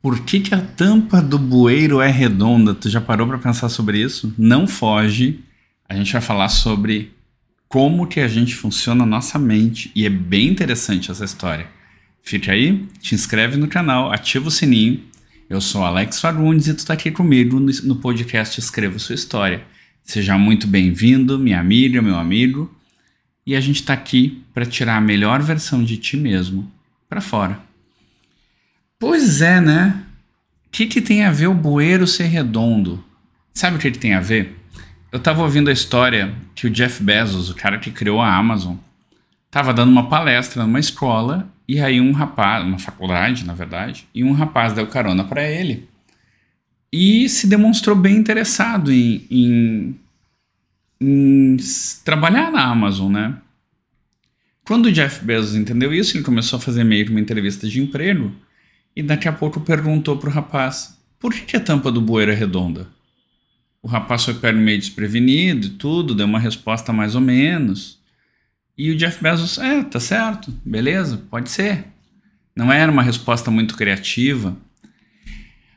Por que, que a tampa do bueiro é redonda? Tu já parou para pensar sobre isso? Não foge. A gente vai falar sobre como que a gente funciona a nossa mente e é bem interessante essa história. Fica aí, te inscreve no canal, ativa o sininho. Eu sou Alex Fagundes e tu tá aqui comigo no, podcast Escreva Sua História. Seja muito bem-vindo, minha amiga, meu amigo. E a gente tá aqui para tirar a melhor versão de ti mesmo para fora. Pois é, né? O que, que tem a ver o bueiro ser redondo? Sabe o que, que tem a ver? Eu tava ouvindo a história que o Jeff Bezos, o cara que criou a Amazon, tava dando uma palestra numa escola e aí um rapaz, uma faculdade, na verdade, e um rapaz deu carona para ele e se demonstrou bem interessado em, em, em trabalhar na Amazon, né? Quando o Jeff Bezos entendeu isso, ele começou a fazer meio que uma entrevista de emprego e daqui a pouco perguntou pro rapaz: por que, que a tampa do bueiro é redonda? O rapaz foi pego meio desprevenido e tudo, deu uma resposta mais ou menos. E o Jeff Bezos, é, tá certo, beleza, pode ser. Não era uma resposta muito criativa.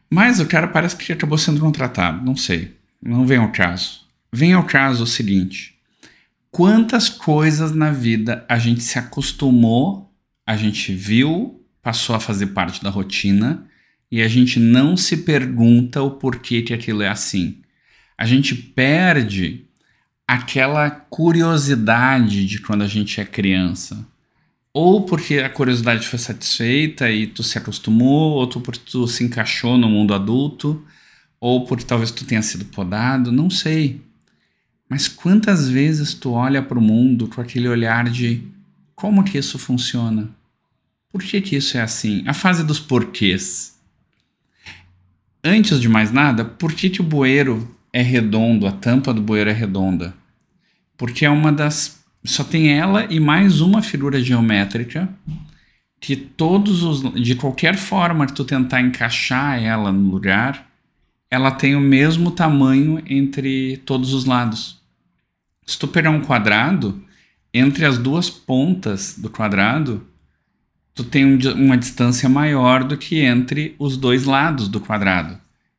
Mas o cara parece que acabou sendo contratado, não sei. Não vem ao caso. Vem ao caso o seguinte: quantas coisas na vida a gente se acostumou, a gente viu, passou a fazer parte da rotina e a gente não se pergunta o porquê que aquilo é assim. A gente perde aquela curiosidade de quando a gente é criança. Ou porque a curiosidade foi satisfeita e tu se acostumou, ou tu porque tu se encaixou no mundo adulto, ou porque talvez tu tenha sido podado, não sei. Mas quantas vezes tu olha para o mundo com aquele olhar de como que isso funciona? Por que, que isso é assim? A fase dos porquês. Antes de mais nada, por que, que o bueiro é redondo, a tampa do bueiro é redonda? Porque é uma das. Só tem ela e mais uma figura geométrica que todos os. De qualquer forma que tu tentar encaixar ela no lugar, ela tem o mesmo tamanho entre todos os lados. Se tu pegar um quadrado, entre as duas pontas do quadrado tu tem um, uma distância maior do que entre os dois lados do quadrado.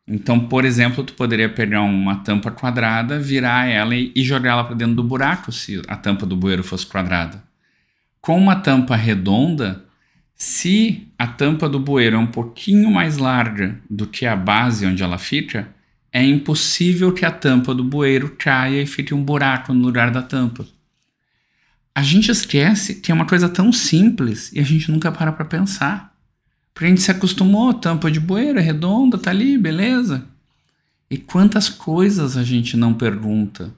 Então, por exemplo, tu poderia pegar uma tampa quadrada, virar ela e, e jogá-la para dentro do buraco se a tampa do bueiro fosse quadrada. Com uma tampa redonda, se a tampa do bueiro é um pouquinho mais larga do que a base onde ela fica, é impossível que a tampa do bueiro caia e fique um buraco no lugar da tampa a gente esquece que é uma coisa tão simples e a gente nunca para para pensar. Porque a gente se acostumou, tampa de bueiro, é redonda, tá ali, beleza. E quantas coisas a gente não pergunta?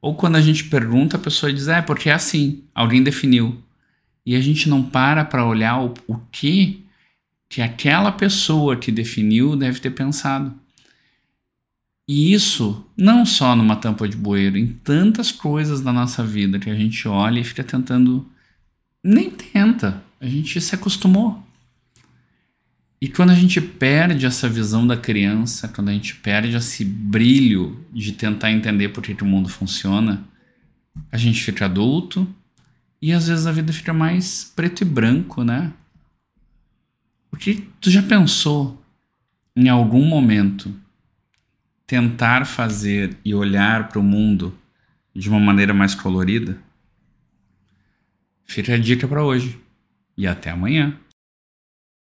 Ou quando a gente pergunta, a pessoa diz, é porque é assim, alguém definiu. E a gente não para para olhar o, o que que aquela pessoa que definiu deve ter pensado. E isso não só numa tampa de bueiro, em tantas coisas da nossa vida que a gente olha e fica tentando. Nem tenta, a gente se acostumou. E quando a gente perde essa visão da criança, quando a gente perde esse brilho de tentar entender por que, que o mundo funciona, a gente fica adulto e às vezes a vida fica mais preto e branco, né? Porque tu já pensou em algum momento tentar fazer e olhar para o mundo de uma maneira mais colorida? Fica a dica para hoje e até amanhã.